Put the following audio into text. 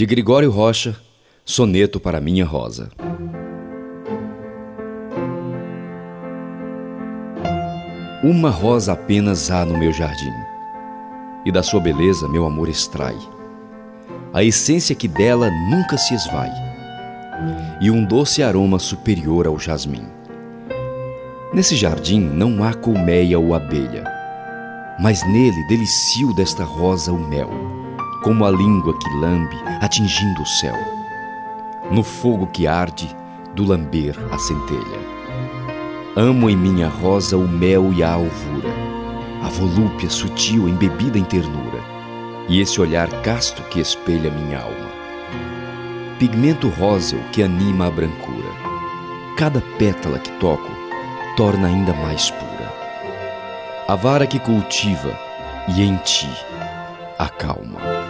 De Gregório Rocha, soneto para minha rosa. Uma rosa apenas há no meu jardim, e da sua beleza meu amor extrai. A essência que dela nunca se esvai, e um doce aroma superior ao jasmim. Nesse jardim não há colmeia ou abelha, mas nele delicio desta rosa o mel, como a língua que lambe atingindo o céu. No fogo que arde, do lamber a centelha. Amo em minha rosa o mel e a alvura, a volúpia sutil embebida em ternura, e esse olhar casto que espelha minha alma. Pigmento róseo que anima a brancura. Cada pétala que toco torna ainda mais pura. A vara que cultiva e em ti acalma.